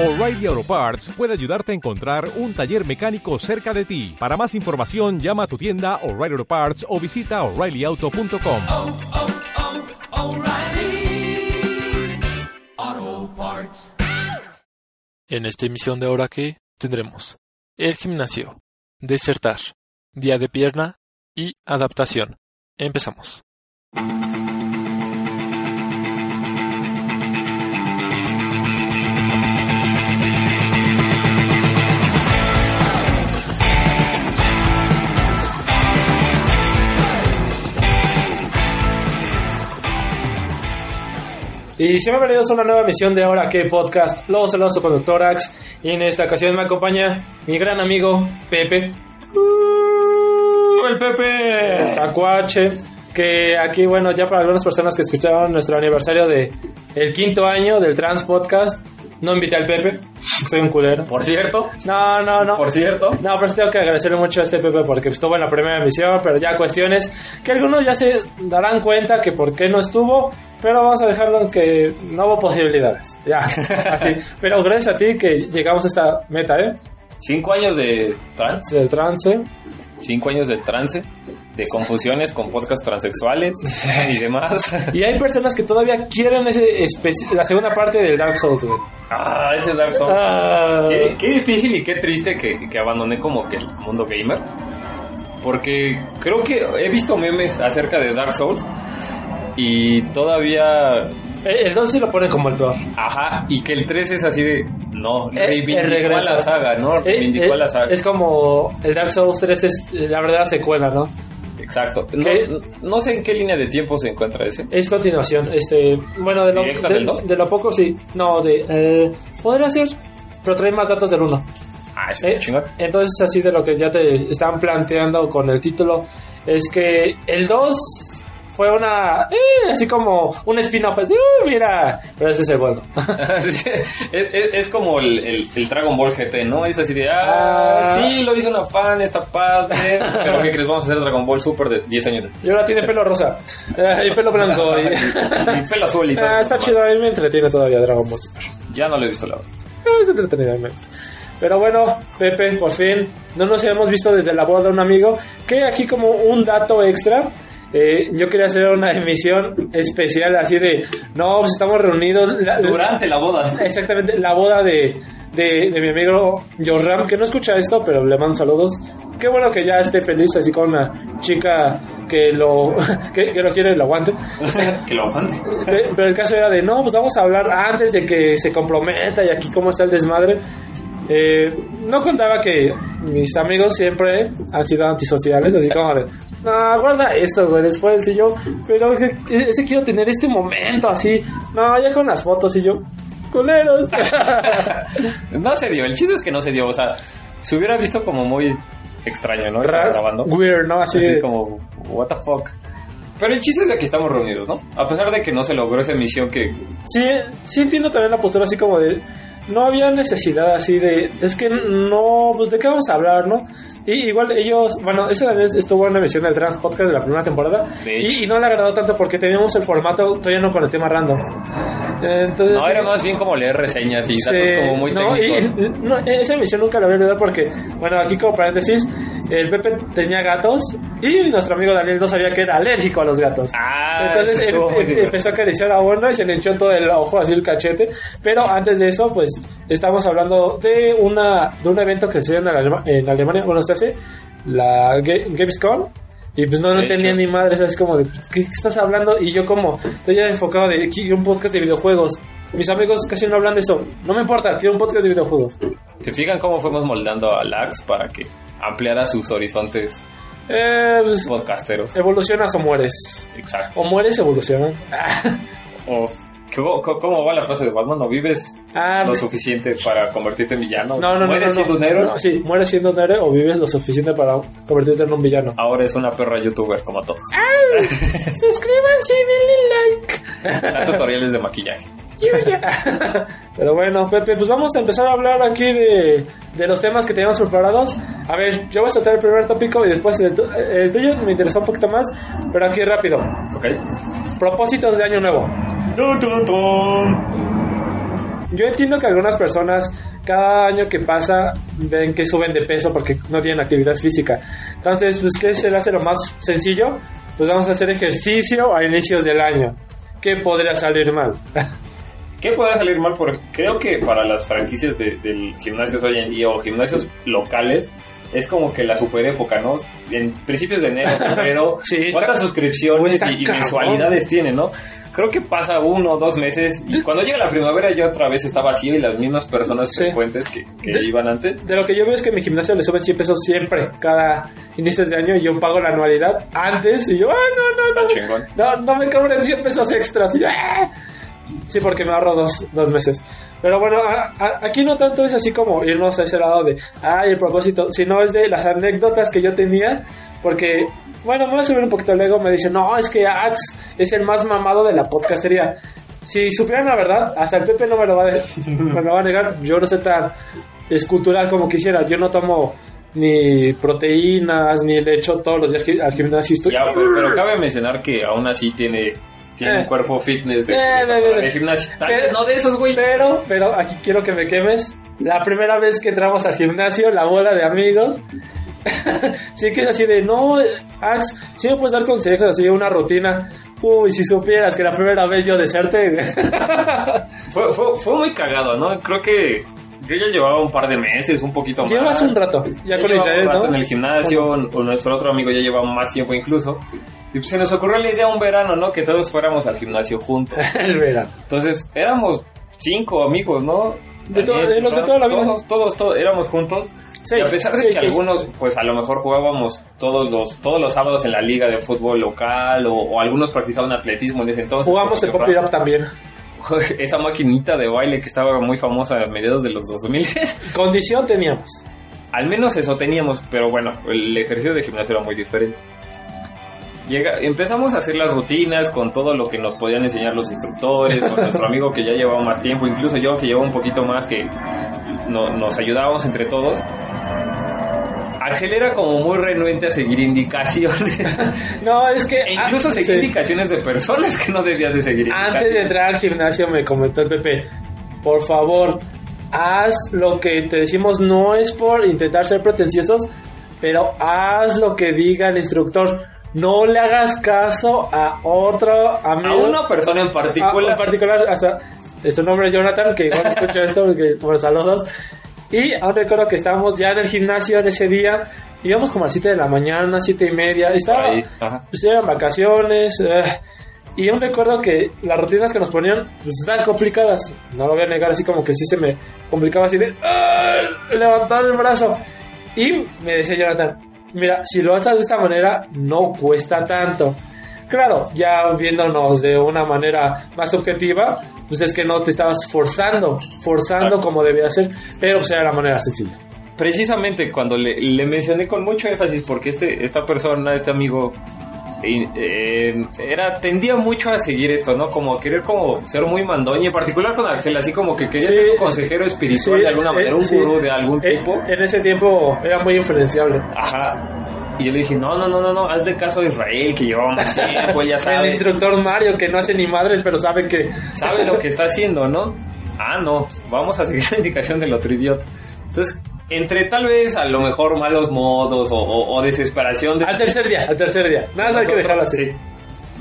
O'Reilly Auto Parts puede ayudarte a encontrar un taller mecánico cerca de ti. Para más información, llama a tu tienda O'Reilly Auto Parts o visita oreillyauto.com. oh, oh, Parts. En esta emisión de Ahora que tendremos el gimnasio, desertar, día de pierna y adaptación. Empezamos. Y siempre bienvenidos a una nueva emisión de Ahora que Podcast. Los saludos su conductorax. Y en esta ocasión me acompaña mi gran amigo Pepe. Uh, el Pepe. Tacuache. Que aquí, bueno, ya para algunas personas que escucharon nuestro aniversario de el quinto año del Trans Podcast, no invité al Pepe. Soy un culero. Por cierto, No, no, no. por cierto. No, pero tengo que agradecerle mucho a este Pepe porque estuvo en la primera emisión, pero ya cuestiones que algunos ya se darán cuenta que por qué no estuvo, pero vamos a dejarlo en que no hubo posibilidades. Ya, así. Pero gracias a ti que llegamos a esta meta, ¿eh? Cinco años de trans, Del trance. cinco años de trance, de confusiones con podcasts transexuales y demás. Y hay personas que todavía quieren ese la segunda parte del Dark Souls, güey. Ah, ese Dark Souls. Ah. Qué, qué difícil y qué triste que, que abandoné como que el mundo gamer. Porque creo que he visto memes acerca de Dark Souls y todavía... Eh, El 2 sí lo pone como el peor. Ajá, y que el 3 es así de... No, Eh, reivindicó a la saga, ¿no? Eh, Reivindicó eh, a la saga. Es como el Dark Souls 3 es eh, la verdadera secuela, ¿no? Exacto. No, sé en qué línea de tiempo se encuentra ese. Es continuación, este, bueno, de lo, ¿Directa de, de lo poco sí, no, de, eh, podría ser, pero trae más datos del 1. Ah, es Eh, chingón. entonces, así de lo que ya te están planteando con el título, es que el 2 fue una, eh, así como un spin-off, así, uh, mira, pero este es el bueno. Sí, es, es- es como el, el- el Dragon Ball GT, ¿no? Es así de, ah, Ah. sí, lo hizo una fan, está padre, pero ¿qué crees? Vamos a hacer Dragon Ball Super de 10 años después. y ahora tiene pelo rosa, y pelo blanco, y, Y pelo azul y todo. Ah, está chido, a mí me entretiene todavía Dragon Ball Super. Ya no lo he visto, la verdad. Ah, Es entretenido, a mí me gusta. Pero bueno, Pepe, por fin, no nos hemos visto desde la boda de un amigo. Que aquí como un dato extra, eh, yo quería hacer una emisión especial así de, no, pues estamos reunidos. la- Durante la boda. Exactamente, la boda de, de, de mi amigo Joram, que no escucha esto, pero le mando saludos. Qué bueno que ya esté feliz así con una chica que lo, que, que lo quiere y lo aguante. que lo aguante. Pe- Pero el caso era de, no, pues vamos a hablar antes de que se comprometa y aquí cómo está el desmadre. Eh, no contaba que mis amigos siempre han sido antisociales, así como de, no, guarda esto, güey, después y yo, pero ese quiero tener este momento así, no, ya con las fotos y yo, culeros. No se dio, el chiste es que no se dio, o sea, se hubiera visto como muy extraño, ¿no? Estar grabando. Weird, ¿no? Así, Así como, what the fuck. Pero el chiste es de que estamos reunidos, ¿no? A pesar de que no se logró esa emisión que Sí, sí entiendo también la postura así como de no había necesidad así de es que no pues de qué vamos a hablar, ¿no? Y igual ellos, bueno, esa estuvo en una emisión del Trans Podcast de la primera temporada y, y no le agradó tanto porque teníamos el formato todavía no con el tema random. Entonces, No, era más bien como leer reseñas y datos Sí, como muy no, técnicos. y- no, esa emisión nunca la voy a olvidar porque, bueno, aquí como paréntesis, el Pepe tenía gatos y nuestro amigo Daniel no sabía que era alérgico a los gatos. Ah, Entonces eso em- em- empezó a acariciar a uno y se le hinchó todo el ojo, así el cachete. Pero antes de eso, pues estamos hablando de una de un evento que se dio en, Alema- en Alemania, bueno, se hace la Ga- Gamescom. Y pues no, no hecho. ni madre, es como de, ¿qué, qué estás hablando? Y yo como, estoy ya enfocado de, quiero un podcast de videojuegos. Mis amigos casi no hablan de eso. No me importa, quiero un podcast de videojuegos. ¿Se fijan cómo fuimos moldando a Lax para que ampliara sus horizontes Eh, pues, podcasteros? evolucionas o mueres. Exacto. O mueres, evolucionan. O, ¿cómo, cómo va la frase de Batman? ¿No vives Ah, lo suficiente para convertirte en villano? No, no. ¿Mueres no, siendo no. un héroe? No, sí, mueres siendo un héroe o vives lo suficiente para convertirte en un villano. Ahora es una perra youtuber como todos. Suscríbanse y denle like. Da tutoriales de maquillaje. Pero bueno, Pepe, pues vamos a empezar a hablar aquí de, de los temas que teníamos preparados. A ver, yo voy a saltar el primer tópico y después el, el tuyo me interesó un poquito más, pero aquí rápido. ¿Ok? Propósitos de año nuevo. yo entiendo que algunas personas cada año que pasa ven que suben de peso porque no tienen actividad física. Entonces, pues, ¿qué se le hace lo más sencillo? Pues vamos a hacer ejercicio a inicios del año. ¿Qué podría salir mal? ¿Qué puede salir mal? Porque creo que para las franquicias de, del gimnasios hoy en día o gimnasios locales es como que la super época, ¿no? En principios de enero, febrero, Sí, está- ¿cuántas suscripciones está y, y mensualidades tiene, no? Creo que pasa uno o dos meses y cuando llega la primavera ya otra vez está vacío y las mismas personas Sí. frecuentes que, que De- iban antes. De lo que yo veo es que mi gimnasio le suben 100 pesos siempre, cada inicios de año, y yo pago la anualidad antes, y yo, ¡ah, no, no, no! Chingón. No, no me cobren 100 pesos extras. Y yo, "Ah". Sí, porque me ahorro dos, dos meses. Pero bueno, a- a- aquí no tanto es así como irnos a ese lado de, ay, el propósito, sino es de las anécdotas que yo tenía. Porque, bueno, me voy a subir un poquito el ego. Me dice, no, es que Ax es el más mamado de la podcastería. Si supieran la verdad, hasta el Pepe no me lo va a, me lo va a negar. Yo no soy tan escultural como quisiera. Yo no tomo ni proteínas, ni le echo todos los días al gimnasio. Estoy... Ya, pero, pero cabe mencionar que aún así tiene, tiene Eh. un cuerpo fitness de, Eh, de, eh, eh, gimnasio. Eh, no de esos, güey. Pero, pero aquí quiero que me quemes. La primera vez que entramos al gimnasio, la bola de amigos. sí que es así de, no, Ax, si me puedes dar consejos, así una rutina. Uy, si supieras que la primera vez yo deserte. Fue, fue, fue muy cagado, ¿no? Creo que yo ya llevaba un par de meses, un poquito más. Llevas un rato, ya Ya con Israel, un rato ¿no? en el gimnasio, o nuestro otro amigo ya llevaba más tiempo incluso. Y pues se nos ocurrió la idea un verano, ¿no? Que todos fuéramos al gimnasio juntos. el verano. Entonces, éramos cinco amigos, ¿no? De Daniel, los de toda la vida. Todos, todos, todos, éramos juntos. Seis, y a pesar de seis, que seis. algunos, pues a lo mejor jugábamos todos los, todos los sábados en la liga de fútbol local, o, o algunos practicaban atletismo en ese entonces. Jugamos el Pop It Up también. esa maquinita de baile que estaba muy famosa a mediados de los 2000. Condición teníamos. Al menos eso teníamos, pero bueno, el ejercicio de gimnasio era muy diferente. Llega, empezamos a hacer las rutinas con todo lo que nos podían enseñar los instructores, con nuestro amigo que ya llevaba más tiempo, incluso yo que llevaba un poquito más, que no- nos ayudábamos entre todos. Axel era como muy renuente a seguir indicaciones, No, es que... e incluso ah, seguir sí. indicaciones de personas que no debía de seguir. Antes de entrar al gimnasio me comentó el Pepe, por favor, haz lo que te decimos, no es por intentar ser pretenciosos, pero haz lo que diga el instructor. No le hagas caso a otro A amigo. una persona en a- particular. en particular, hasta, su nombre es Jonathan, que igual escucha esto, porque, por saludos. Y aún recuerdo que estábamos ya en el gimnasio en ese día, íbamos como a las 7 de la mañana, 7 y media, estaba, ahí, pues eran vacaciones. eh, y me recuerdo que las rutinas que nos ponían pues estaban complicadas. No lo voy a negar, así como que sí se me complicaba así de "Ah", levantar el brazo. Y me decía Jonathan, mira, si lo haces de esta manera, no cuesta tanto. Claro, ya viéndonos de una manera más objetiva, pues es que no te estabas forzando, forzando Claro. como debía ser, pero pues era la manera sencilla. precisamente cuando le, le mencioné con mucho énfasis porque este esta persona este amigo eh, era tendía mucho a seguir esto no como a querer como ser muy mandón y en particular con Ángel así como que quería Sí, ser su consejero espiritual Sí, de alguna eh, manera un sí. gurú de algún Eh, tipo En ese tiempo era muy influenciable. ajá y yo le dije no no no no no haz de caso a Israel que llevaba más tiempo ya El sabe instructor Mario, que no hace ni madres, pero sabe que. sabe lo que está haciendo, ¿no? Ah, no, vamos a seguir la indicación del otro idiota. Entonces, entre tal vez a lo mejor malos modos o, o- o desesperación de, Al tercer día, al tercer día. Nada, hay que nosotros, dejarlo así. sí,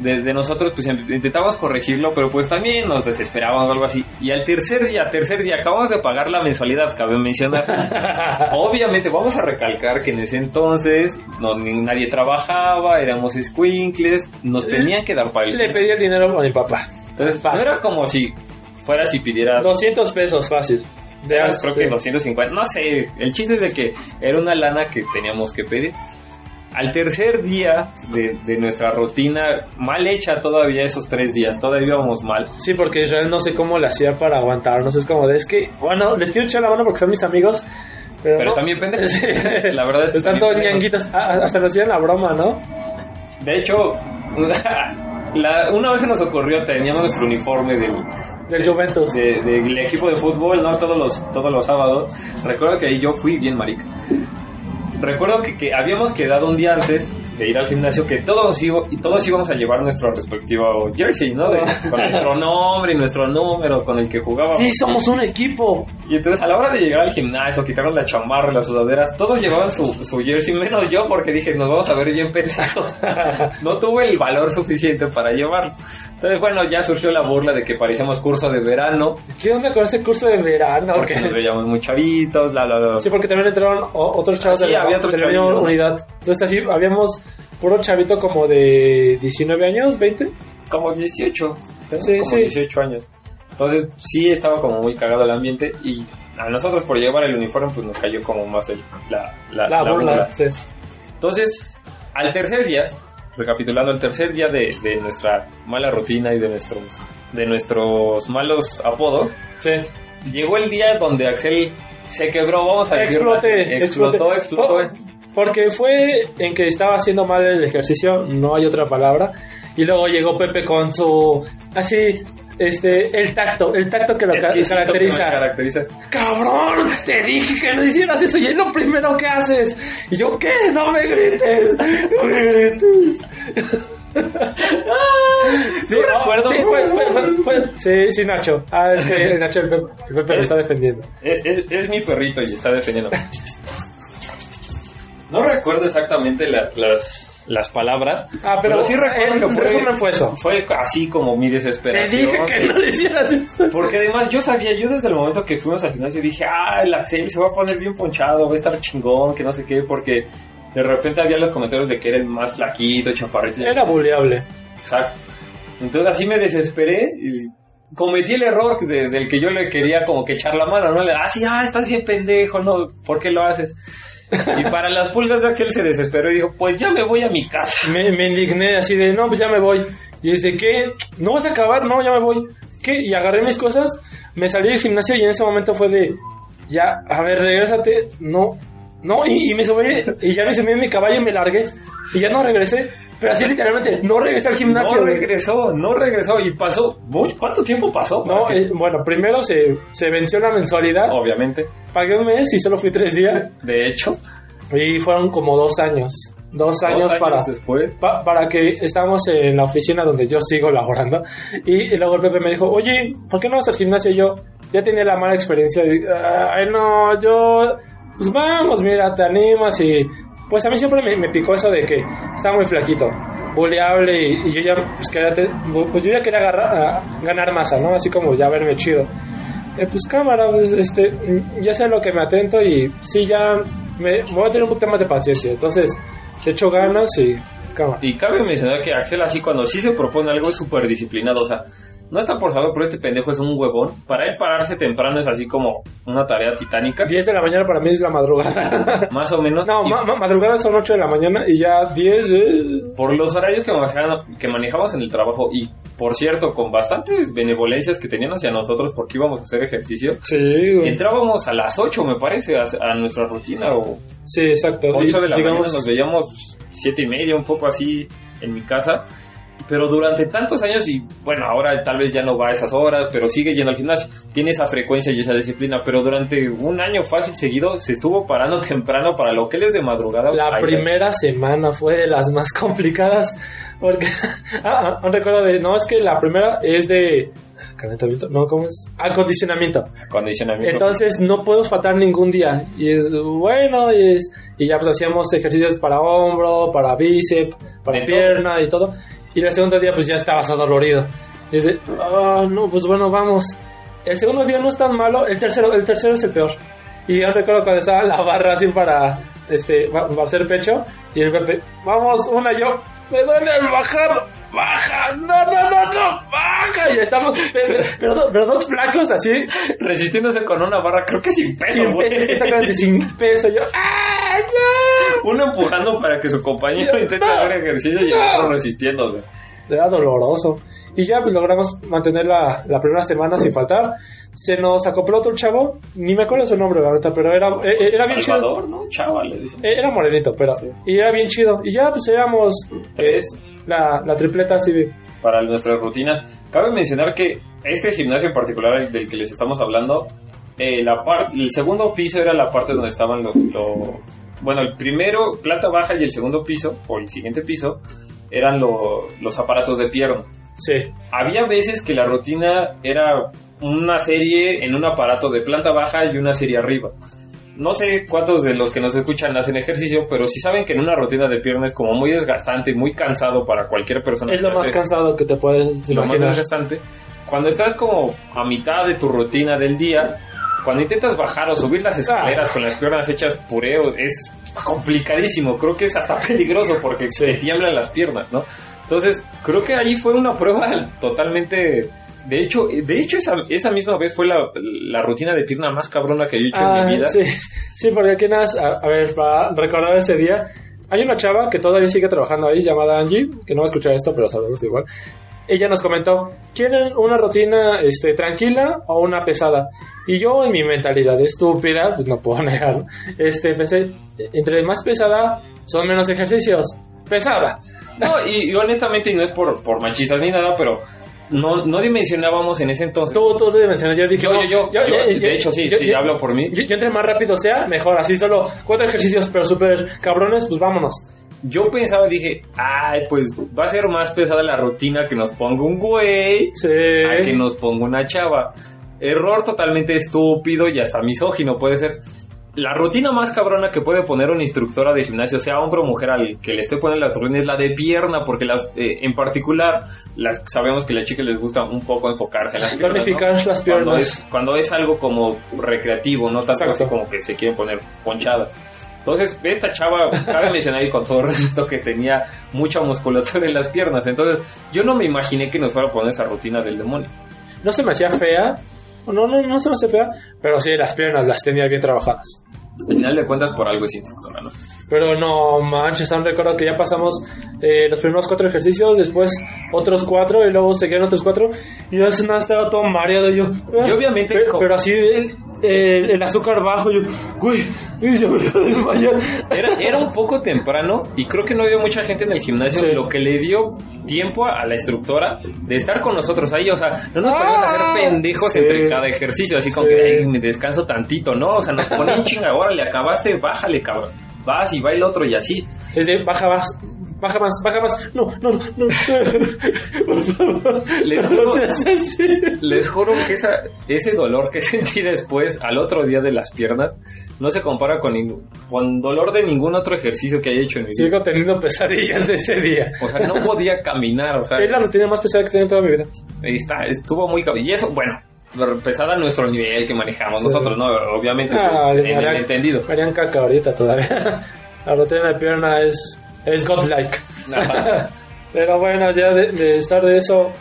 de, de nosotros, pues in- intentamos corregirlo, pero pues también nos desesperábamos o algo así. Y al tercer día, tercer día, acabamos de pagar la mensualidad, cabe mencionar. Obviamente, vamos a recalcar que en ese entonces no, ni- nadie trabajaba, éramos squinkles, nos tenían que dar para el Le pedí el dinero a mi papá. Entonces, no Fácil. era como si fueras y pidieras 200 pesos, fácil. De creo que sí. 250, no sé. El chiste es de que era una lana que teníamos que pedir. Al tercer día de, de nuestra rutina, mal hecha todavía esos tres días, todavía íbamos mal. Sí, porque Israel no sé cómo le hacía para aguantarnos. Es como de, es que, bueno, les quiero echar la mano porque son mis amigos. Pero, Pero no. también pendejos. Sí. La verdad es que Están todos pendejos. ñanguitas. Ah, hasta nos hacían la broma, ¿no? De hecho, la- una vez se nos ocurrió, teníamos nuestro uniforme del, Del Juventus. de- del equipo de fútbol, ¿no? Todos los, todos los sábados. Recuerdo que ahí yo fui bien marica. Recuerdo que, que habíamos quedado un día antes de ir al gimnasio que todos, y todos íbamos a llevar nuestro respectivo jersey, ¿no? De- con nuestro nombre y nuestro número con el que jugábamos. Sí, somos un equipo. Y entonces a la hora de llegar al gimnasio, quitarnos la chamarra, las sudaderas, todos llevaban su, su jersey, menos yo porque dije, nos vamos a ver bien pendejos. no tuve el valor suficiente para llevarlo. Entonces, bueno, ya surgió la burla de que parecíamos curso de verano, ¿Qué onda con este curso de verano? porque ¿Qué? nos veíamos muy chavitos, bla, bla, bla. Sí, porque también entraron otros chavos Ah, sí, de la, había otros de la misma unidad. Entonces así habíamos puro chavito como de 19 años, 20. Como 18. Tenemos Sí, como sí. 18 años. Entonces, sí estaba como muy cagado el ambiente y a nosotros por llevar el uniforme pues nos cayó como más el- la, la, La, la burla, sí. Entonces, al tercer día, recapitulando, el tercer día de, de nuestra mala rutina y de nuestros, de nuestros malos apodos, Sí. llegó el día donde Axel se quebró, vamos a decir, Explote, explotó, explotó. Oh, porque fue en que estaba haciendo mal el ejercicio, no hay otra palabra. Y luego llegó Pepe con su así este el tacto, el tacto que lo ca- Exquisito que caracteriza. caracteriza. Cabrón, te dije que no hicieras eso y es lo primero que haces. Y yo, ¿qué? No me grites, no me grites. Sí, No recuerdo. Sí, fue- fue- fue- fue- sí, sí, Nacho. Ah, es que Nacho, el Pepe, el Pepe lo está defendiendo. Es, es- es mi perrito y está defendiendo. No recuerdo exactamente la- las, las palabras. Ah, pero, sí recuerdo que fue, resumen fue eso. Fue así como mi Te desesperación. dije que no hicieras eso. Porque además yo sabía, yo desde el momento que fuimos al gimnasio dije, ah, el Axel se va a poner bien ponchado, va a estar chingón, que no sé qué, porque de repente había los comentarios de que era el más flaquito, chaparrito. Era buleable. Exacto. Entonces así me desesperé y cometí el error de- del que yo le quería como que echar la mano, ¿no? Le, ah, sí, ah, estás bien pendejo, ¿no? ¿Por qué lo haces? Y para las pulgas de Axel se desesperó y dijo, pues ya me voy a mi casa. Me, indigné así de, no, pues ya me voy. Y es de, ¿qué? ¿No vas a acabar? No, ya me voy. ¿Qué? Y agarré mis cosas, me salí del gimnasio y en ese momento fue de, ya, a ver, regrésate. No, no, y, y me subí y ya me subí en mi caballo y me largué. Y ya no regresé. Pero así literalmente, no regresé al gimnasio. No regresó, no regresó y pasó, ¿cuánto tiempo pasó? No, eh, bueno, primero se, se venció la mensualidad. Obviamente, Pagué un mes y solo fui tres días. de hecho, Y fueron como dos años. Dos años, dos años para, después, pa- para que estábamos en la oficina donde yo sigo laborando. Y, y luego el Pepe me dijo, oye, ¿por qué no vas al gimnasio? Y yo ya tenía la mala experiencia. de, Ay, no, yo... Pues vamos, mira, te animas y... Pues a mí siempre me, me picó eso de que estaba muy flaquito, buleable y, y yo ya, pues, quería te- pues yo ya quería agarrar- ganar masa, ¿no? Así como ya verme chido. Eh, pues cámara, pues, este, mm, ya sé lo que me atento y sí, ya me, me voy a tener un más de paciencia. Entonces, de hecho ganas y cámara. Y cabe mencionar que Axel así cuando sí se propone algo es súper disciplinado, o sea, no está por saber, pero este pendejo es un huevón. Para él pararse temprano es así como una tarea titánica, 10 de la mañana para mí es la madrugada. más o menos. no, Y ma- ma- madrugada son 8 de la mañana y ya 10... eh, por los horarios que manejamos, que manejamos en el trabajo y, por cierto, con bastantes benevolencias que tenían hacia nosotros porque íbamos a hacer ejercicio, Sí, güey. entrábamos a las 8, me parece, a, a nuestra rutina o Sí, exacto. 8 Y de la llegamos- mañana nos veíamos siete y media, un poco así en mi casa. Pero durante tantos años, y bueno, ahora tal vez ya no va a esas horas, pero sigue yendo al gimnasio, tiene esa frecuencia y esa disciplina, pero durante un año fácil seguido se estuvo parando temprano para lo que él es de madrugada. La Ay, primera semana fue de las más complicadas porque ah, ah, un recuerdo de no es que la primera es de calentamiento, no cómo es acondicionamiento. Acondicionamiento. Entonces no podemos faltar ningún día y es bueno y, es- y ya pues hacíamos ejercicios para hombro, para bíceps, para De pierna y todo. Y el segundo día pues ya estabas adolorido. Y de, ah, no, pues bueno, vamos. El segundo día no es tan malo, el tercero, el tercero es el peor. Y yo recuerdo cuando estaba la barra así para, este, pa- para hacer pecho y el Pepe, vamos, una yo, me duele al bajar, baja, no, no, no, no, baja. Y estamos, pero, pero do- pero dos flacos así, Resistiéndose con una barra, creo que sin peso, sin güey. peso, exactamente, sin peso. Yo, ¡ah, no! Uno empujando para que su compañero intente No. hacer ejercicio y el otro resistiéndose. Era doloroso. Y ya pues, logramos mantener la, la primera semana sin faltar. Se nos acopló otro chavo, ni me acuerdo su nombre, la verdad, pero era, eh, era bien chido. ¿no? Chaval, le dicen. Eh, Era morenito, pero. Y era bien chido. Y ya, pues éramos. Tres. La, la tripleta así de. para nuestras rutinas. Cabe mencionar que este gimnasio en particular del que les estamos hablando, eh, la parte, el segundo piso era la parte donde estaban los, lo- bueno, el primero, planta baja y el segundo piso, o el siguiente piso, eran lo- los aparatos de pierna. Sí. Había veces que la rutina era una serie en un aparato de planta baja y una serie arriba. No sé cuántos de los que nos escuchan hacen ejercicio, pero si saben que en una rutina de pierna es como muy desgastante y muy cansado para cualquier persona. Es lo más hace- cansado que te puedes lo más desgastante. Cuando estás como a mitad de tu rutina del día, cuando intentas bajar o subir las escaleras con las piernas hechas pureo, es complicadísimo. Creo que es hasta peligroso porque se tiemblan las piernas, ¿no? Entonces, creo que ahí fue una prueba totalmente... De hecho, de hecho esa, esa misma vez fue la, la rutina de pierna más cabrona que yo he hecho en Ah, mi vida. sí, sí, porque aquí nada, a, a ver, para recordar ese día, hay una chava que todavía sigue trabajando ahí, llamada Angie, que no va a escuchar esto, pero saludos igual. Ella nos comentó, ¿quieren una rutina este, tranquila o una pesada? Y yo en mi mentalidad estúpida, pues no puedo negar, este, pensé, entre más pesada son menos ejercicios. Pesada. No, y, y honestamente, y no es por, por machistas ni nada, pero no, no dimensionábamos en ese entonces. Tú, tú te mencionas, yo dije, Yo, no, yo, yo, yo, de hecho, sí, sí, hablo por mí. Yo, yo entre más rápido sea, mejor. Así solo cuatro ejercicios, pero súper cabrones, pues vámonos. Yo pensaba, dije, ay, pues va a ser más pesada la rutina que nos ponga un güey Sí. a que nos ponga una chava. Error totalmente estúpido y hasta misógino puede ser. La rutina más cabrona que puede poner una instructora de gimnasio, sea hombre o mujer, al que le esté poniendo la rutina es la de pierna, porque las, eh, en particular, las, sabemos que a las chicas les gusta un poco enfocarse en las piernas. ¿no? Tonificar las Cuando piernas. es, cuando es algo como recreativo, no tanto así como que se quieren poner ponchadas. Entonces, esta chava, cabe mencionar y con todo respeto que tenía mucha musculatura en las piernas. Entonces, yo no me imaginé que nos fuera a poner esa rutina del demonio. No se me hacía fea. No, no, no se me hacía fea. Pero sí, las piernas las tenía bien trabajadas. Al final de cuentas, por algo es instructora, ¿no? Pero no manches, aún recuerdo que ya pasamos eh, los primeros cuatro ejercicios, después otros cuatro y luego seguían otros cuatro. Y yo nada, estaba todo mareado. Yo, ah, Y obviamente Pero, co- pero así el, el- el azúcar bajo. Yo, güey, y se a desmayar. Era, era un poco temprano y creo que no había mucha gente en el gimnasio, Sí. lo que le dio tiempo a la instructora de estar con nosotros ahí. O sea, no nos poníamos a hacer Ah, pendejos sí. entre cada ejercicio, así como Sí. que "Ay, me descanso tantito, ¿no? O sea, nos ponían chinga, órale, acabaste, bájale, cabrón. Vas y va el otro y así. Es de baja más, baja más, baja más. No, no, no. no. Por favor. Les No juro- así. Les juro que esa, ese dolor que sentí después, al otro día de las piernas, no se compara con, con dolor de ningún otro ejercicio que haya hecho en mi vida. Sigo teniendo pesadillas de ese día. O sea, no podía caminar, o sea, Es la rutina más pesada que he tenido en toda mi vida. ahí está, estuvo muy... Y eso, bueno, pesada nuestro nivel que manejamos Sí. nosotros, ¿no? Obviamente, Ah, en el harían- entendido. Harían caca ahorita todavía. La rutina de pierna es, es godlike. Pero bueno, ya de, de estar de eso,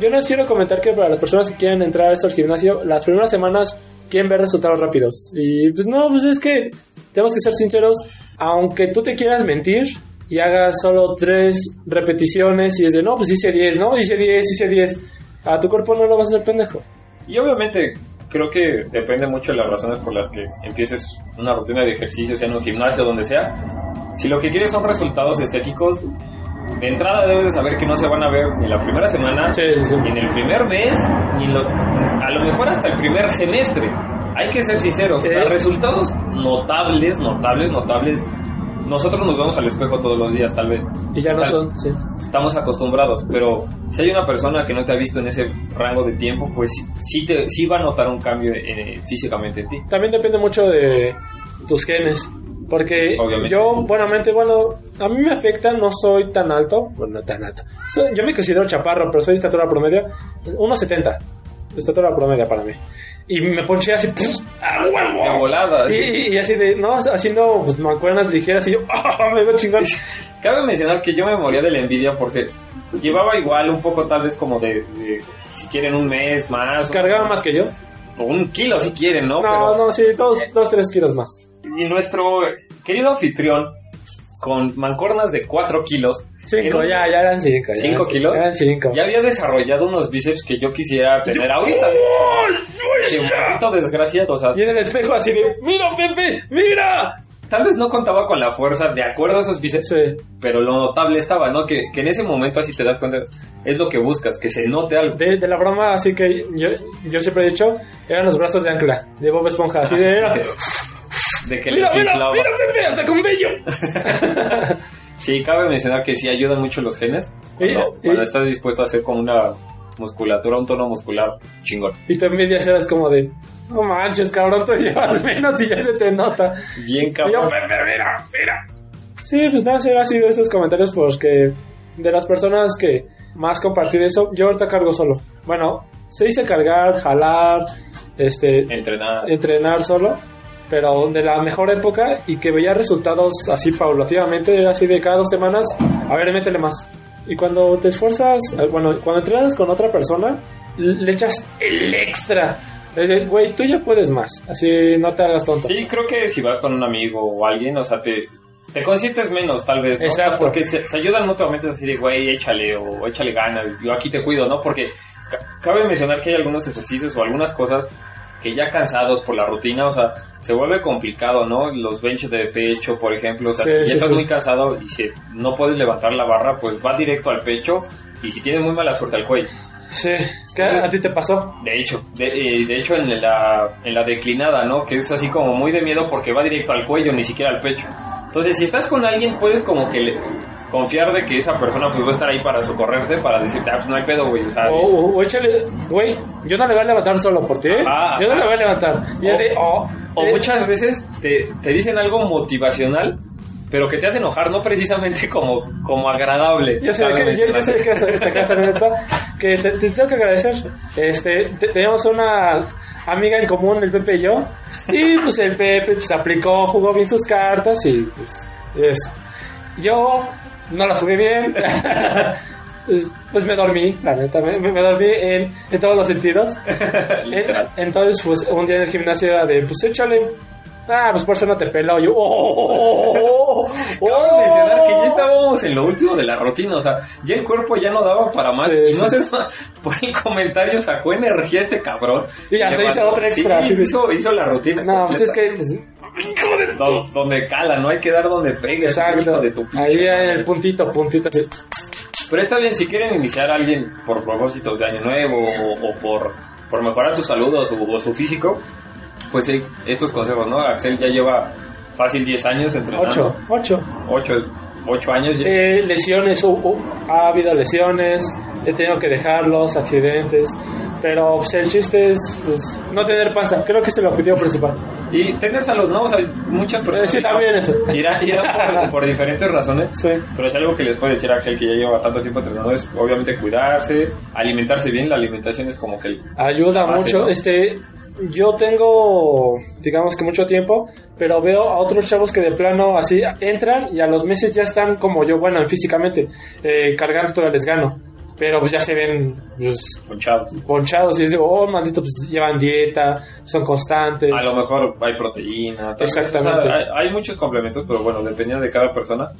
yo les quiero comentar que para las personas que quieren entrar a esto al gimnasio, las primeras semanas quieren ver resultados rápidos. Y pues no, pues es que tenemos que ser sinceros, aunque tú te quieras mentir y hagas solo tres repeticiones y es de no, pues hice 10, ¿no? Hice 10, hice 10. A tu cuerpo no lo vas a hacer pendejo. Y obviamente creo que depende mucho de las razones por las que empieces una rutina de ejercicio, sea en un gimnasio, donde sea. Si lo que quieres son resultados estéticos, de entrada debes de saber que no se van a ver ni la primera semana, Sí, sí, sí. ni en el primer mes, ni en los, a lo mejor hasta el primer semestre. Hay que ser sinceros, resultados notables, notables, notables. Nosotros nos vemos al espejo todos los días, tal vez. Y ya no Tal- son, sí. estamos acostumbrados, pero si hay una persona que no te ha visto en ese rango de tiempo, pues sí, sí te, sí va a notar un cambio eh, físicamente en ti. También depende mucho de tus genes. Porque Obviamente. yo, buenamente, bueno, a mí me afecta, no soy tan alto, bueno, no tan alto. Soy- yo me considero chaparro, pero soy de estatura promedio, 1,70. Estatura promedio para mí. Y me ponché así, ¡puf! ¡ah, huevo! volada. Y, y- así de, no, haciendo pues, mancuernas ligeras y yo, ¡ah, me veo chingón! Cabe mencionar que yo me moría de la envidia porque llevaba igual un poco tal vez como de, de, si quieren un mes más, Cargaba más que yo. o un kilo si quieren, ¿no? No, Pero- no, sí, dos, dos, tres kilos más. Y nuestro querido anfitrión, con mancornas de 4 kilos, Cinco, Era- ya, ya eran cinco. ya ¿Cinco eran kilos? Eran cinco. ya había desarrollado unos bíceps que yo quisiera tener ahorita. Que un poquito desgraciado, o sea, Y en el espejo así de, ¡mira, Pepe! ¡Mira! Tal vez no contaba con la fuerza de acuerdo a esos bíceps, Sí. pero lo notable estaba, ¿no? Que, que en ese momento así te das cuenta, es lo que buscas, que se note algo. De, de la broma, así que yo, yo siempre he dicho, eran los brazos de ancla, de Bob Esponja, así de... era- de que Mira, mira, mira, Pepe, hasta con vello. Sí, cabe mencionar que sí ayudan mucho los genes cuando, estás dispuesto a hacer como una musculatura, un tono muscular chingón. Y en medias eras como de, no manches, cabrón, tú llevas menos y ya se te nota. Bien yo, cabrón. Pepe, mira, mira. Sí, pues nada, será sido estos comentarios porque de las personas que más compartí de eso, yo ahorita cargo solo. Bueno, se dice cargar, jalar, este, Entrenar. entrenar solo, pero de la mejor época y que veía resultados así paulativamente, así de cada dos semanas, a ver, métele más. Y cuando te esfuerzas, eh, bueno, cuando entrenas con otra persona, le echas el extra. Es de, güey, tú ya puedes más, así no te hagas tonto. Sí, creo que si vas con un amigo o alguien, o sea, te, te consientes menos, tal vez, ¿no? Exacto. Porque se, se ayudan mutuamente así de, güey, échale o échale ganas, yo aquí te cuido, ¿no? Porque ca- cabe mencionar que hay algunos ejercicios o algunas cosas que ya cansados por la rutina, o sea, se vuelve complicado, ¿no? Los benches de pecho, por ejemplo, o sea, Sí, si ya estás sí. muy cansado y si no puedes levantar la barra, pues va directo al pecho y si tienes muy mala suerte al cuello. Sí, ¿qué a ti te pasó? De hecho, de, eh, de hecho en la, en la declinada, ¿no? Que es así como muy de miedo porque va directo al cuello, ni siquiera al pecho. Entonces, si estás con alguien, puedes como que le- confiar de que esa persona pues va a estar ahí para socorrerte, para decirte, ah, pues no hay pedo, güey. O sea, O, o- o échale, güey, yo no le voy a levantar solo por ti, ¿eh? Ah, yo no le ah. voy a levantar. Y es de, oh, o eh, muchas veces te, te dicen algo motivacional, pero que te hace enojar, no precisamente como, como agradable. Ya sé, que, ya, ya sé que esta, esta casa neta, que te, te tengo que agradecer. Este, te- teníamos una amiga en común, el Pepe y yo, y pues el Pepe pues aplicó, jugó bien sus cartas y pues eso. Yo no las jugué bien. Pues, pues me dormí, la neta, me, me dormí en, en todos los sentidos. En- entonces, pues un día en el gimnasio era de, pues échale. Ah, pues por eso no te pelo. Yo, oh, oh, oh, oh, mencionar que ya oh. estábamos en lo último de la rutina, o sea, ya el cuerpo ya no daba para más. Sí, y no sí. sé, por el comentario sacó energía este cabrón. Y hasta hizo otra extra, Sí, hizo, hizo la rutina. No, pues es que. pues, Do- donde cala, no hay que dar donde pegue. exacto. de tu pinche Ahí en el puntito, puntito. Pero está bien, si quieren iniciar a alguien por propósitos de año nuevo o, o por, por mejorar su salud o su, o su físico, pues sí, estos consejos, ¿no? Axel ya lleva fácil 10 años entrenando. Ocho, ocho. 8, 8 años. ya. Eh, lesiones, hu- hu- ha habido lesiones, he tenido que dejarlos, accidentes. Pero pues, el chiste es pues, no tener panza. Creo que es el objetivo principal. Y tener salud, ¿no? O sea, muchas personas... Eh, sí, también eso. Irán, irán por, por diferentes razones. Sí. Pero es algo que les puede decir Axel, que ya lleva tanto tiempo entrenando, es obviamente cuidarse, alimentarse bien. La alimentación es como que. Ayuda base, mucho. ¿no? Este, yo tengo, digamos que mucho tiempo, pero veo a otros chavos que de plano así entran y a los meses ya están como yo, bueno, físicamente, eh, cargando todo el desgano. Pero pues ya se ven pues, Ponchados. ponchados y es de, oh, maldito, pues llevan dieta, son constantes. A lo mejor hay proteína. tal. Exactamente. O sea, hay, hay muchos complementos, pero bueno, dependiendo de cada persona.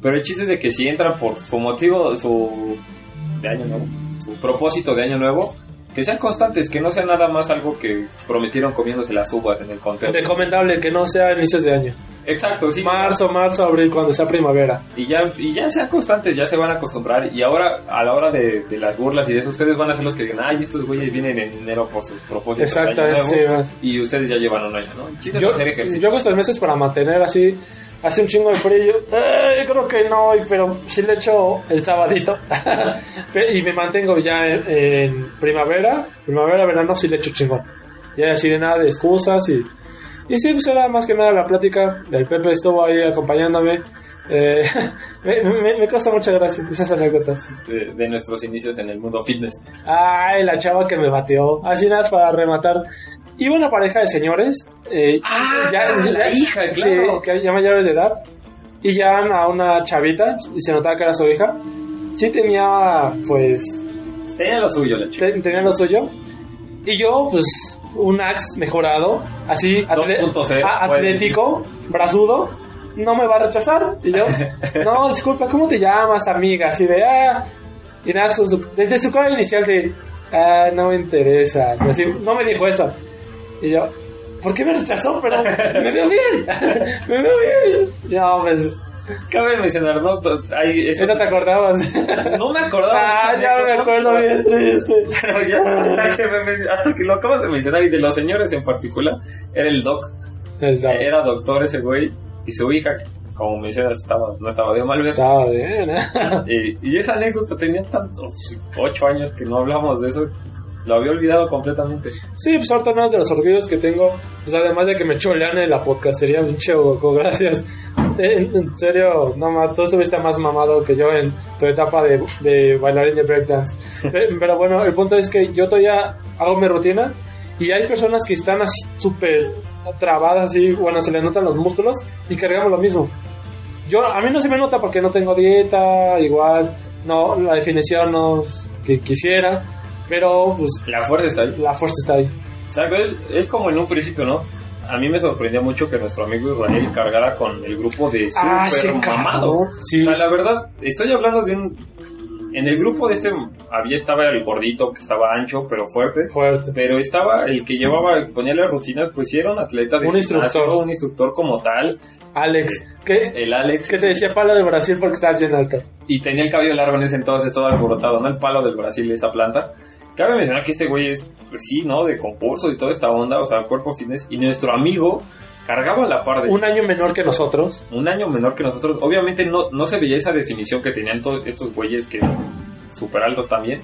Pero el chiste es de que si entran por su motivo, su de año nuevo, su propósito de año nuevo, que sean constantes, que no sea nada más algo que prometieron comiéndose las uvas en el conteo. Recomendable que no sea a inicios de año. Exacto, sí. Marzo, marzo, abril, cuando sea primavera. Y ya, y ya sean constantes, ya se van a acostumbrar. Y ahora, a la hora de, de las burlas y de eso, ustedes van a ser los que digan, ay, estos güeyes vienen en enero por sus propósitos Exactamente, nuevo", sí. Y ustedes ya llevan un año, ¿no? Yo, hacer ejercicio. yo hago estos meses para mantener así, hace un chingo de frío. "Eh, creo que no, y- pero sí le echo el sabadito. y me mantengo ya en, en primavera, primavera, verano, sí le echo chingón. Ya así de nada de excusas y. Y sí, pues era más que nada la plática. El Pepe estuvo ahí acompañándome. Eh, me, me, me causa mucha gracia esas anécdotas. de, de nuestros inicios en el mundo fitness. Ay, la chava que me bateó. Así nada para rematar. Iba una pareja de señores. eh, Ah, la hija, claro. Sí, que ya mayores de edad. Y llevan a una chavita. Y se notaba que era su hija. Sí tenía, pues. Tenía lo suyo, la chica. te- tenía lo suyo. Y yo, pues. Un axe mejorado. Así. atle- 2.0, a- puedes atlético. Brazudo. No me va a rechazar. Y yo. no, disculpa, ¿cómo te llamas, amiga? Así de. Ah, y nada, su- su- desde su cara inicial de, ah, no me interesa. Así, no me dijo eso. Y yo, ¿por qué me rechazó? Pero me veo bien. me veo bien. Ya, pues, Cabe mencionar, ¿no? Hay eso- ¿sí no te acordabas? No me acordaba. ah, ya me acuerdo bien triste. Pero ya, hasta que, me hasta que lo acabas de mencionar, y de los señores en particular, era el doc. Estaba, Era doctor ese güey y su hija, como mencionas, estaba, no estaba de mal ver. estaba bien, ¿eh? Y, y esa anécdota tenía tantos, ocho años que no hablamos de eso. Lo había olvidado completamente. Sí, pues ahorita es de los orgullos que tengo. Pues además de que me cholean en la podcastería, pinche Goku, gracias. En, en serio, no más, tú estuviste más mamado que yo en tu etapa de, de bailarín de breakdance. Pe- Pero bueno, el punto es que yo todavía hago mi rutina y hay personas que están así súper trabadas, así, bueno, se les notan los músculos y cargamos lo mismo. Yo, a mí no se me nota porque no tengo dieta, igual, no, la definición no que quisiera, pero pues La fuerza está ahí. la fuerza está ahí. O sea, es, es como en un principio, ¿no? A mí me sorprendió mucho que nuestro amigo Israel cargara con el grupo de Ah, super mamados. sí. O sea, la verdad, estoy hablando de un... En el grupo de este había estaba el gordito que estaba ancho pero fuerte. Fuerte. Pero estaba el que llevaba, ponía las rutinas, pues sí era un atleta de Un instructor. un instructor como tal, Alex, ¿qué, el Alex, qué te decía palo de Brasil porque estás bien alto? y tenía el cabello largo en ese entonces, todo alborotado, ¿no? El palo del Brasil, esa planta. Cabe mencionar que este güey es, pues sí, ¿no? De concursos y toda esta onda, o sea, cuerpo fitness, y nuestro amigo cargaba a la par de Un año menor que nosotros. un año menor que nosotros. Obviamente no, no se veía esa definición que tenían todos estos güeyes que súper altos también.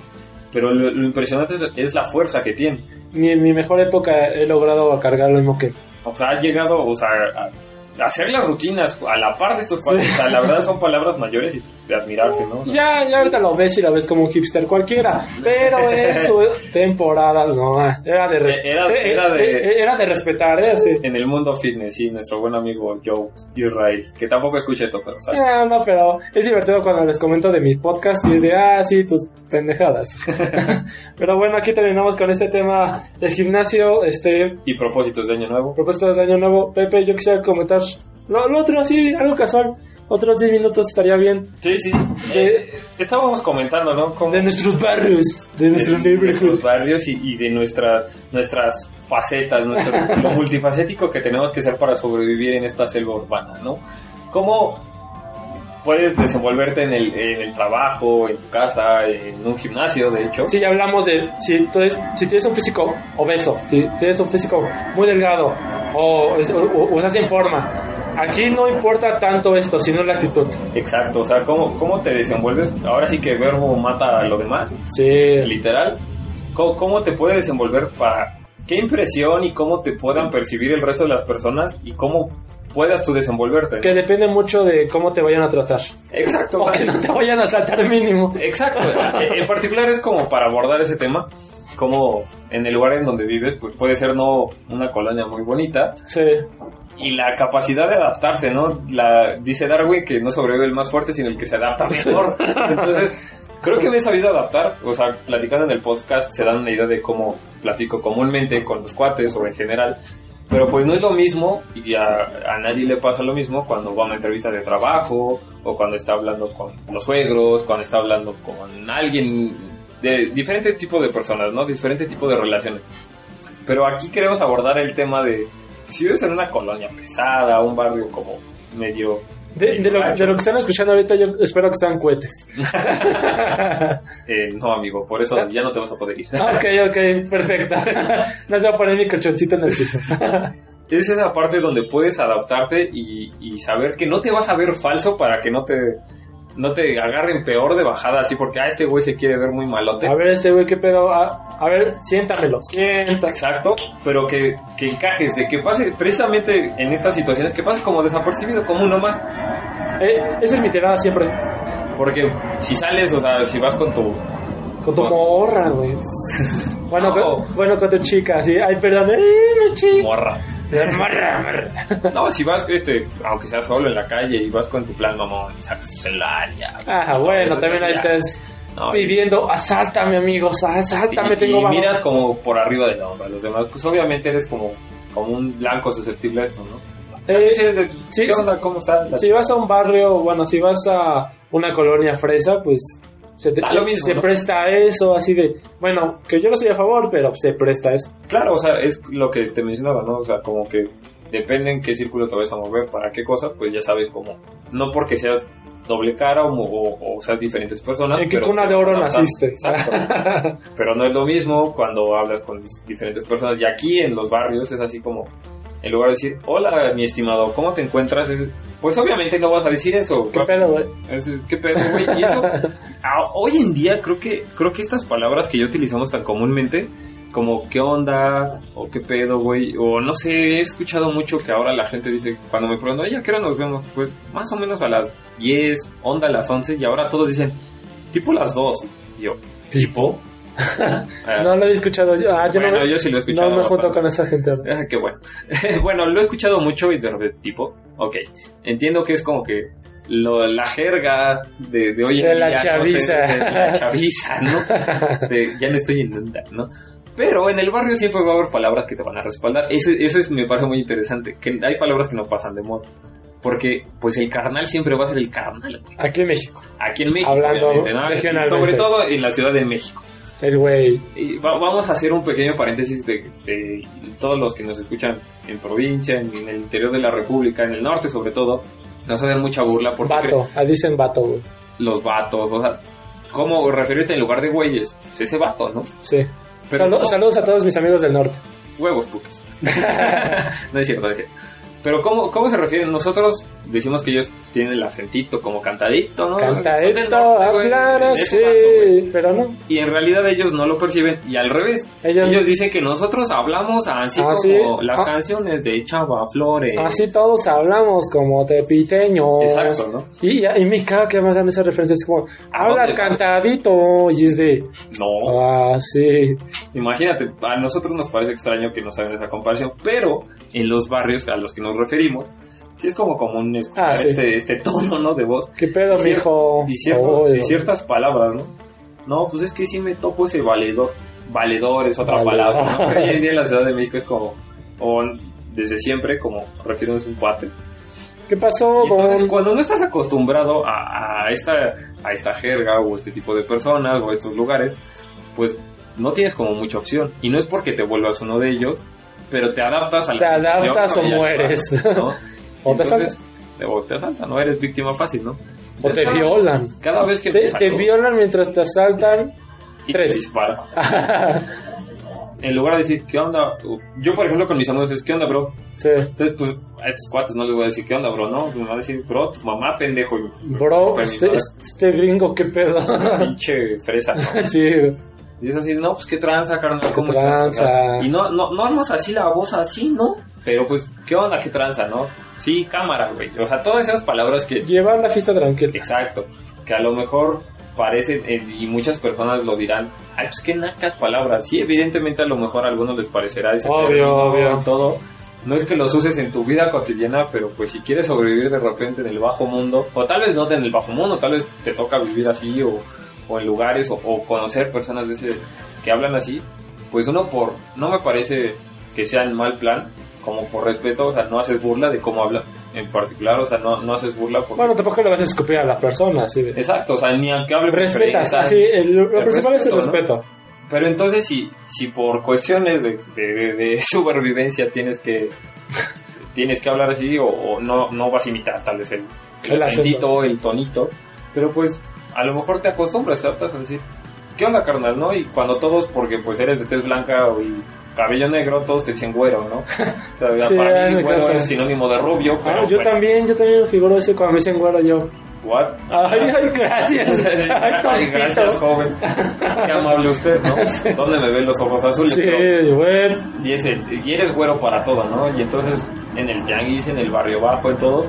Pero lo, lo impresionante es, es la fuerza que tienen. Ni en mi mejor época he logrado cargar lo mismo que. O sea, ha llegado, o sea, a hacer las rutinas a la par de estos cuatro. Sí. La verdad son palabras mayores y de admirarse, ¿no? O sea, Ya, ya ahorita lo ves y lo ves como un hipster cualquiera. Pero en su temporada, no, era de, res- Era- eh, era de- eh, era de respetar, ¿eh? Sí. en el mundo fitness, sí, nuestro buen amigo Joe Israel, que tampoco escucha esto, pero ¿sabes? Ah, no, pero es divertido cuando les comento de mi podcast y es de, ah, sí, tus pendejadas. pero bueno, aquí terminamos con este tema del gimnasio. Este, Y propósitos de año nuevo. propuestas de año nuevo. Pepe, yo quisiera comentar lo, lo otro así, algo casual. Otros 10 minutos estaría bien. Sí, sí. De- Eh, estábamos comentando, ¿no? Cómo- De nuestros barrios, de nuestro de nuestros barrios y, y de nuestra, nuestras facetas, nuestro, lo multifacético que tenemos que ser para sobrevivir en esta selva urbana, ¿no? ¿Cómo puedes desenvolverte en el, en el trabajo, en tu casa, en un gimnasio, de hecho? Sí, ya hablamos de si, eres- si tienes un físico obeso, si tienes un físico muy delgado o, o, o- o estás en forma. Aquí no importa tanto esto, sino la actitud. Exacto, o sea, ¿cómo, ¿cómo te desenvuelves? Ahora sí que verbo mata a lo demás, Sí. literal. ¿Cómo, cómo te puedes desenvolver para qué impresión y cómo te puedan percibir el resto de las personas y cómo puedas tú desenvolverte? Que depende mucho de cómo te vayan a tratar. Exacto. O que no te vayan a saltar mínimo. Exacto. en particular es como para abordar ese tema, como en el lugar en donde vives, pues puede ser no una colonia muy bonita Sí. Y la capacidad de adaptarse, ¿no? La, dice Darwin que no sobrevive el más fuerte, sino el que se adapta mejor. Entonces, creo que me he sabido adaptar, o sea, platicando en el podcast se dan una idea de cómo platico comúnmente con los cuates o en general. Pero pues no es lo mismo y a, a nadie le pasa lo mismo cuando va a una entrevista de trabajo o cuando está hablando con los suegros, cuando está hablando con alguien de diferentes tipos de personas, ¿no? Diferentes tipos de relaciones. Pero aquí queremos abordar el tema de si vives en una colonia pesada, un barrio como medio... De, de lo, de lo que están escuchando ahorita, yo espero que sean cohetes. eh, no, amigo, por eso ya no te vas a poder ir. ok, ok, perfecto. No se va a poner mi colchoncito en el piso. es esa parte donde puedes adaptarte y, y saber que no te vas a ver falso para que no te no te agarren peor de bajada así porque ah este güey se quiere ver muy malote A ver, este güey, ¿qué pedo? A, a ver, siéntamelo, sienta. exacto pero que, que encajes de que pase precisamente en estas situaciones que pase como desapercibido como uno más Eh, esa es mi tirada siempre. porque si sales o sea si vas con tu Con tu morra, güey. Bueno, No. con, bueno, con tu chica, sí. Ay, perdón. ¡Ay, mi chica! morra Morra, morra. no si vas este aunque seas solo en la calle y vas con tu plan mamón y sacas tu celular ya Ajá, bueno, también ahí estás No, pidiendo, asáltame, amigos, asáltame, y, tengo y valor". miras como por arriba de la onda los demás pues obviamente eres como como un blanco susceptible a esto no Eh, Dices de, sí, ¿Qué onda? ¿Cómo está? La- Si vas a un barrio, bueno, si vas a una colonia fresa, pues se, te- lo mismo, se ¿no? presta a eso, así de, bueno, que yo no estoy a favor, pero se presta a eso. Claro, o sea, es lo que te mencionaba, ¿no? O sea, como que depende en qué círculo te vas a mover, para qué cosa, pues ya sabes cómo. No porque seas doble cara o, o- o seas diferentes personas. ¿En qué pero cuna de oro naciste? Exacto. pero no es lo mismo cuando hablas con diferentes personas. Y aquí en los barrios es así como, en lugar de decir, hola, mi estimado, ¿cómo te encuentras? Pues obviamente no vas a decir eso. ¿Qué pedo, güey? ¿Qué pedo, güey? Y eso, a- hoy en día creo que, creo que estas palabras que ya utilizamos tan comúnmente, como qué onda, o qué pedo, güey, o no sé, he escuchado mucho que ahora la gente dice, cuando me preguntan, oye, ¿a qué hora nos vemos? Pues más o menos a las 10, onda a las 11, y ahora todos dicen, tipo las 2. Y yo, ¿tipo? No lo he escuchado yo. Ah, yo bueno, no, me- yo sí lo he escuchado. no me junto con esa gente. Ah, qué bueno. bueno, lo he escuchado mucho y de tipo, ok. Entiendo que es como que lo- la jerga de, de hoy en De día. la no sé, chaviza. de la chaviza, ¿no? De, ya no estoy en onda, ¿no? Pero en el barrio siempre va a haber palabras que te van a respaldar. Eso, eso es, me parece muy interesante. Que hay palabras que no pasan de moda. Porque, pues, el carnal siempre va a ser el carnal. güey. Aquí en México. Aquí en México, Hablando ¿no? Sobre todo en la Ciudad de México. El güey. Y va- vamos a hacer un pequeño paréntesis de, de todos los que nos escuchan en provincia, en, en el interior de la República, en el norte sobre todo, nos hacen mucha burla porque Vato. Ah, dicen vato, güey. los vatos, o sea, ¿cómo referirte en lugar de güeyes? Pues ese vato, ¿no? Sí. Pero no. Saludos a todos mis amigos del norte. Huevos putos. no es cierto, no es cierto. Pero ¿cómo, ¿cómo se refieren? Nosotros decimos que ellos tienen el acentito como cantadito, ¿no? Cantadito, hablar de así. Pero no. Y en realidad ellos no lo perciben y al revés. Ellos- Ellos, dicen que nosotros hablamos así Así, como las ah. canciones de Chava Flores. Así todos hablamos como tepiteños. Exacto, ¿no? Y, y me caga que me hagan esas referencias como, habla cantadito. Y es de, No, ah, sí. imagínate, a nosotros nos parece extraño que nos hagan esa comparación, pero en los barrios a los que nos referimos, sí es como común escuchar Ah, sí. este, este tono, ¿no? De voz. ¿Qué pedo, Cier- mijo? Y, cierto- y ciertas palabras, ¿no? No, pues es que sí me topo ese valedor. Valedor es otra Valedor. palabra, ¿no? Hoy en día en la Ciudad de México es como, o desde siempre, como refiriéndose a un cuate. ¿Qué pasó Y entonces, cuando no estás acostumbrado a, a esta, a esta jerga o este tipo de personas o estos lugares, pues no tienes como mucha opción. Y no es porque te vuelvas uno de ellos, pero te adaptas a la Te adaptas o. Y mueres. ¿no? O te Entonces, o te asaltan, no eres víctima fácil, ¿no? O te cada- violan. Cada vez que Te, te, te violan mientras te asaltan. y tres. te dispara. En lugar de decir, ¿qué onda? Yo, por ejemplo, con mis amigos ¿qué onda, bro? sí. Entonces, pues, a estos cuates no les voy a decir, ¿qué onda, bro? No, me van a decir, bro, tu mamá, pendejo. Bro, este, este gringo, ¿qué pedo? pinche fresa, ¿no? sí. Y es así, no, pues qué tranza, carnal, ¿cómo tranza? estás? Y no, no, no armas así la voz así, ¿no? Pero pues, ¿qué onda, qué tranza, no? Sí, cámara, güey. O sea, todas esas palabras que... Llevar la fiesta tranquila. Exacto. Que a lo mejor parecen, eh, y muchas personas lo dirán, ay, pues qué nacas palabras. Sí, evidentemente a lo mejor a algunos les parecerá ese Obvio, término obvio. todo. No es que los uses en tu vida cotidiana, pero pues si quieres sobrevivir de repente en el bajo mundo, o tal vez no en el bajo mundo, tal vez te toca vivir así, o, o en lugares, o, o conocer personas de ese, que hablan así, pues uno por, no me parece que sea en mal plan, como por respeto, o sea, no haces burla de cómo habla en particular, o sea, no, no haces burla porque... Bueno, tampoco le vas a escupir a la persona, así de... Exacto, o sea, ni aunque hable Respetas, así, el- lo el principal es el respeto. Pero entonces, si, si por cuestiones de, de- de supervivencia tienes que tienes que hablar así, o, o no, no vas a imitar tal vez el, el, acentito, el tonito, pero pues a lo mejor te acostumbras, te adaptas a decir, ¿qué onda, carnal? ¿no? Y cuando todos, porque pues eres de tez blanca y cabello negro, todos te dicen güero, ¿no? O sea, Sí, para mí, güero casa. es sinónimo de rubio, pero Ah, yo bueno, también, yo también figuro ese cuando me dicen güero yo. ¿what? Ay, ay, gracias. Ay, gracias, joven. Qué amable usted, ¿no? ¿Dónde me ven los ojos azules? Sí, Pero- bueno. y, es el- y eres güero para todo, ¿no? Y entonces en el tianguis, en el barrio bajo, en todo.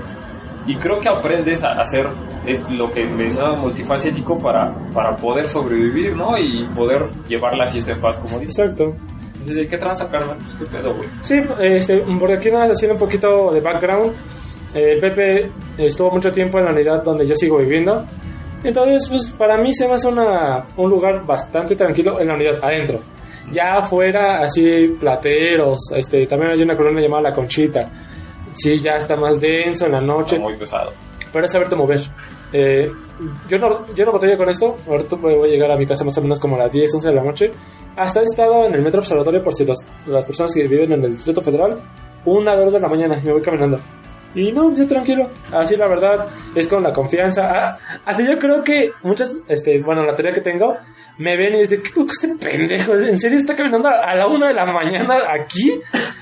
Y creo que aprendes a hacer es lo que mencionaba multifacético para, para poder sobrevivir, ¿no? Y poder llevar la fiesta en paz, como dices. Exacto. Dice, ¿qué tranza, carnal? Pues qué pedo, güey. Sí, este, porque aquí nada, haciendo un poquito de background, eh, Pepe estuvo mucho tiempo en la unidad donde yo sigo viviendo. Entonces, pues para mí se me hace una, un lugar bastante tranquilo en la unidad, adentro. Ya afuera, así, plateros, este, también hay una colonia llamada La Conchita. Sí, ya está más denso en la noche, Está muy pesado. pero es saberte mover. Eh, yo no, yo no batallo con esto. Ahorita voy a llegar a mi casa más o menos como a las 10, 11 de la noche. Hasta he estado en el metro observatorio por si los- las personas que viven en el Distrito Federal, una dos de la mañana, y me voy caminando. Y no, estoy tranquilo. Así la verdad, es con la confianza. Ah, así yo creo que muchas, este, bueno, la teoría que tengo, me ven y dicen, ¿qué este pendejo? ¿En serio está caminando a la una de la mañana aquí?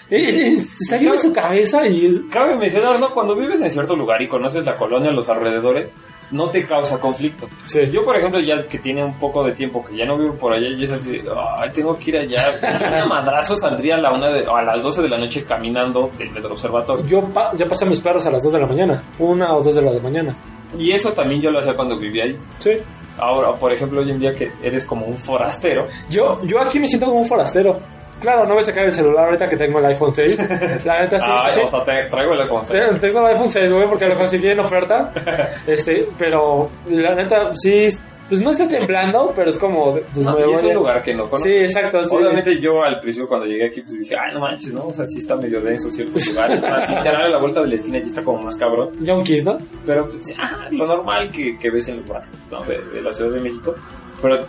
Está bien en su cabeza y es... Cabe mencionar, ¿no? Cuando vives en cierto lugar y conoces la colonia, los alrededores, no te causa conflicto. Sí. Yo, por ejemplo, ya que tiene un poco de tiempo que ya no vivo por allá, y es así, ay, tengo que ir allá. Yo a madrazo saldría a, la una de- a las 12 de la noche caminando del Metro Observatorio. Yo pa- ya pasé a mis perros a las 2 de la mañana. Una o 2 de la mañana. Y eso también yo lo hacía cuando vivía ahí. Sí. Ahora, por ejemplo, hoy en día que eres como un forastero, Yo, yo aquí me siento como un forastero. Claro, no voy a sacar el celular ahorita que tengo el iPhone 6. La neta sí. ah, sí. o sea, te traigo el iPhone seis. Eh, Tengo el iPhone 6, güey, porque lo conseguí en oferta. Este, pero la neta sí, pues no estoy temblando, pero es como. Pues No, me y voy es un a- lugar que no conozco. Sí, exacto. Sí. Obviamente yo al principio cuando llegué aquí pues dije, ay no manches, ¿no? O sea, sí está medio denso ciertos lugares. Literal a la vuelta de la esquina ya está como más cabrón. Yonkis, ¿no? Pero pues, ah, lo normal que, que ves en lugar ¿no? de, de la Ciudad de México. Pero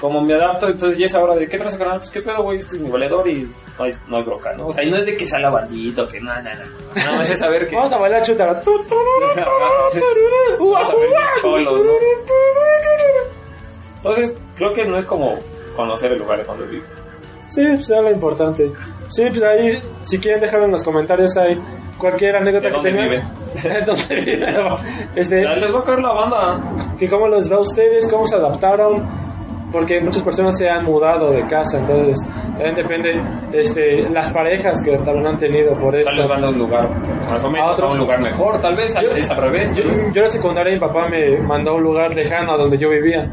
como me adapto, entonces ya es ahora de qué traes canal, pues qué pedo, güey, este es mi valedor y no hay, no hay broca, ¿no? O sea, y no es de que sea la bandito, que no, no, no. No, es de saber que. Vamos a bailar chutara. Entonces, creo que no es como conocer el lugar donde vivo. Sí, pues es lo importante. Sí, pues ahí, si quieren dejarlo en los comentarios ahí cualquier anécdota ¿De que tengan. viven? Este, les va a caer la banda. que cómo les va a ustedes, cómo se adaptaron, porque muchas personas se han mudado de casa, entonces también depende este, las parejas que también han tenido por esto. Tal vez van de un lugar más o menos A otro. a un lugar mejor, tal vez, Yo- es al revés. Yo, yo en la secundaria mi papá me mandó a un lugar lejano a donde yo vivía,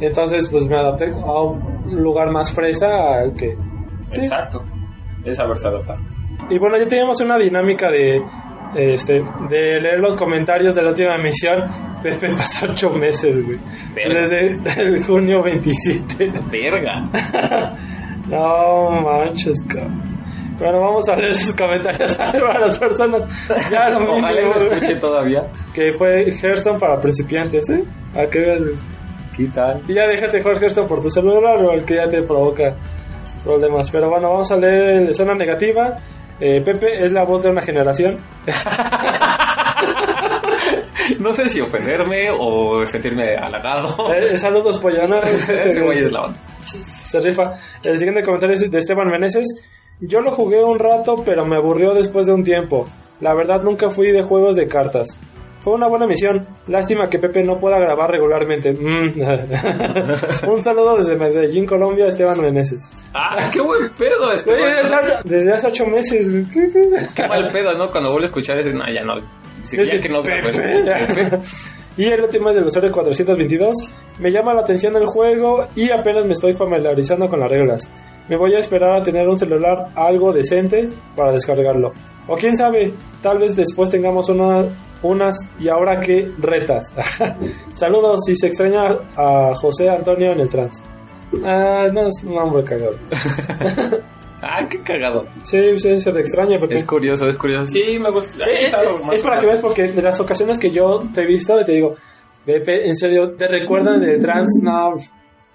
entonces pues me adapté a un lugar más fresa que... Sí. Exacto. Es saberse adaptar. Y bueno, ya teníamos una dinámica de, este, de leer los comentarios de la última emisión. Pepe pasó ocho meses, güey. Verga. Desde el junio 27. Verga. No manches, cabrón. Bueno, vamos a leer sus comentarios para las personas. Ya lo Ojalá mínimo, lo güey. escuche todavía. Que fue Hearthstone para principiantes, ¿eh? ¿A qué? ¿Qué tal? Y ya dejaste jugar Hearthstone por tu celular o el que ya te provoca problemas. Pero bueno, vamos a leer zona negativa. Eh, Pepe es la voz de una generación. No sé si ofenderme o sentirme halagado. Eh, saludos, pollana. Ese güey es la onda. Se rifa. El siguiente comentario es de Esteban Meneses. Yo lo jugué un rato, pero me aburrió después de un tiempo. La verdad nunca fui de juegos de cartas. Fue una buena misión. Lástima que Pepe no pueda grabar regularmente. Mm. un saludo desde Medellín, Colombia, Esteban Meneses. Ah, qué buen pedo este. Oye, desde, hace- ocho meses. Qué mal pedo, ¿no? Cuando vuelvo a escuchar ese, no, ya no. Dice, Es ya de que no. Pepe. Y el último es del usuario 422. Me llama la atención el juego y apenas me estoy familiarizando con las reglas. Me voy a esperar a tener un celular algo decente para descargarlo. O quién sabe, tal vez después tengamos una- unas y ahora que retas. Saludos y se extraña a José Antonio en el trans. Ah, no, es un hombre cagado. Ah, qué cagado. Sí, sí, se te extraña, Pepe. Es curioso, es curioso. Sí, me gusta. Eh, eh, es para que veas porque de las ocasiones que yo te he visto y te digo, Pepe, en serio, ¿te recuerdan del trans? No.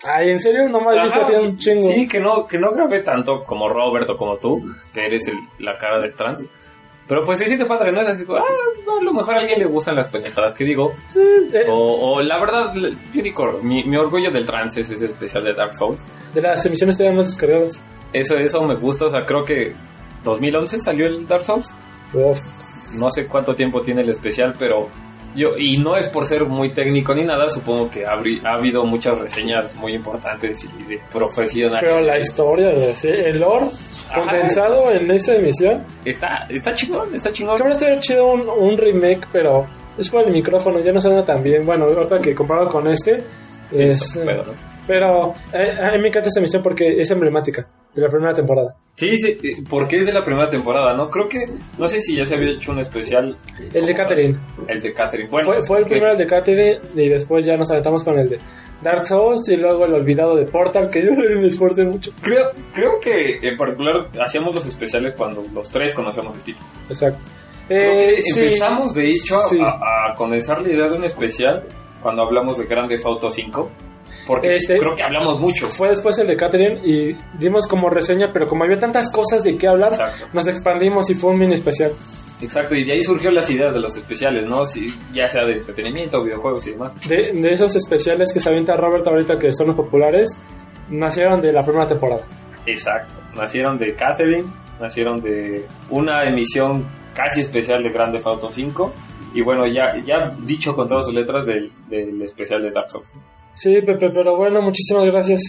Ay, en serio, no me visto ti un chingo. Sí, que no, que no grabé tanto como Robert o como tú, que eres el- la cara del trans. Pero pues sí, sí te padre, ¿no? Es así, ah, a lo mejor a alguien le gustan las pendejadas que digo. Eh, O, o la verdad, yo digo, mi, mi orgullo del trans es ese especial de Dark Souls. de las emisiones dan más descargadas. Eso, eso me gusta, o sea, creo que 2011 salió el Dark Souls. Uf. No sé cuánto tiempo tiene el especial, pero yo, y no es por ser muy técnico ni nada, supongo que habrí- ha habido muchas reseñas muy importantes y de profesionales. Pero la historia, sí, el lore condensado en esa emisión. Está, está chingón, está chingón. Que ahora estaría chido un, un remake, pero es por el micrófono, ya no suena tan bien. Bueno, ahorita que comparado con este. Sí, es, es un pedo, ¿no? Pero eh, a mí me encanta esta emisión porque es emblemática de la primera temporada. Sí, sí, eh, porque es de la primera temporada, ¿no? Creo que, no sé si ya se había hecho un especial. El de Catherine. El de Catherine. Bueno, fue, fue el primero el de Catherine y después ya nos aventamos con el de Dark Souls y luego el olvidado de Portal, que yo me esforcé mucho. Creo, creo que en particular hacíamos los especiales cuando los tres conocíamos el título. Exacto. Eh, que sí, empezamos, de hecho, a- sí. a, a condensar la idea de un especial cuando hablamos de Grand Theft Auto 5. Porque Este- creo que hablamos mucho. Fue después el de Catherine y dimos como reseña, pero como había tantas cosas de qué hablar, Exacto. nos expandimos y fue un mini especial. Exacto, y de ahí surgió las ideas de los especiales, ¿no? Si, ya sea de entretenimiento, videojuegos y demás. De, de esos especiales que se avienta Robert ahorita que son los populares, nacieron de la primera temporada. Exacto. Nacieron de Catherine, nacieron de una emisión casi especial de Grande Auto 5 y bueno, ya, ya dicho con todas sus letras del, del especial de Dark Souls. Sí, Pepe, pero bueno, muchísimas gracias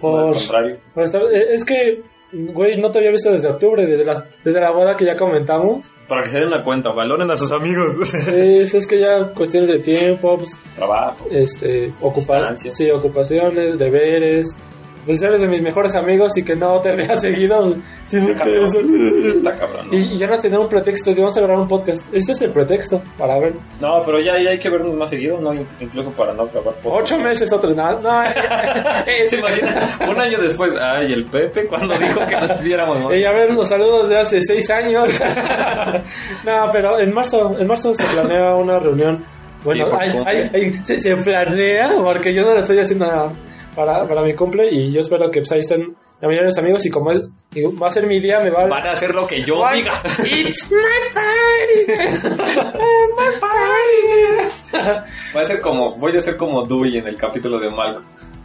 por, estar. eh, Es que, güey, no te había visto desde octubre, desde la, desde la boda que ya comentamos. Para que se den una cuenta, valoren a sus amigos. Sí, es que ya cuestiones de tiempo, pues, Trabajo. este, ocupar, sí, ocupaciones, deberes. Pues eres de mis mejores amigos y que no te vea seguido. Está cabrón. quedo solo. Está cabrón. ¿no? Y, y ya nos tenemos un pretexto, y vamos a grabar un podcast. Este es el pretexto para ver. No, pero ya, ya hay que vernos más seguido, ¿no? Incluso para no grabar podcast. Ocho meses otro, no, no. ¿Se? Un año después, ay, el Pepe cuando dijo que nos viéramos más. Y a ver los saludos de hace seis años. no, pero en marzo, en marzo se planea una reunión. Bueno, Sí, hay- hay- hay- se, se planea porque yo no lo estoy haciendo para, para mi cumple y yo espero que pues, ahí estén la mayoría de mis amigos y como es, y va a ser mi día, me va Van a hacer lo que yo diga. It's my party. It's my party. Voy a ser como, voy a ser como Dewey en el capítulo de Malcolm.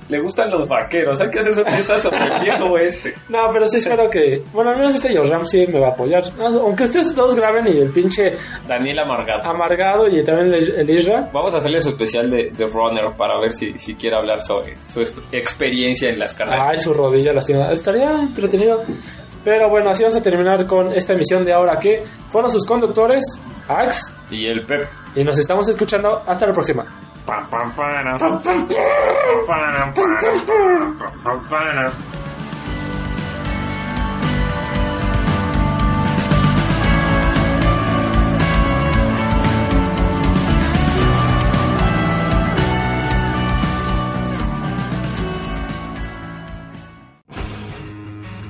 Le gustan los vaqueros, hay que hacer sorpresas sobre el viejo este. No, pero sí espero que. Bueno, al menos este Yoram sí me va a apoyar. Aunque ustedes dos graben y el pinche Daniel Amargado. amargado y también el, Isra. Vamos a hacerle su especial de, de Runner para ver si, si quiere hablar sobre su ex- experiencia en las carreras. Ay, su rodilla lastimada. Estaría entretenido. Pero bueno, así vamos a terminar con esta emisión de ahora que fueron sus conductores, Ax, Y el Pep. Y nos estamos escuchando. Hasta la próxima.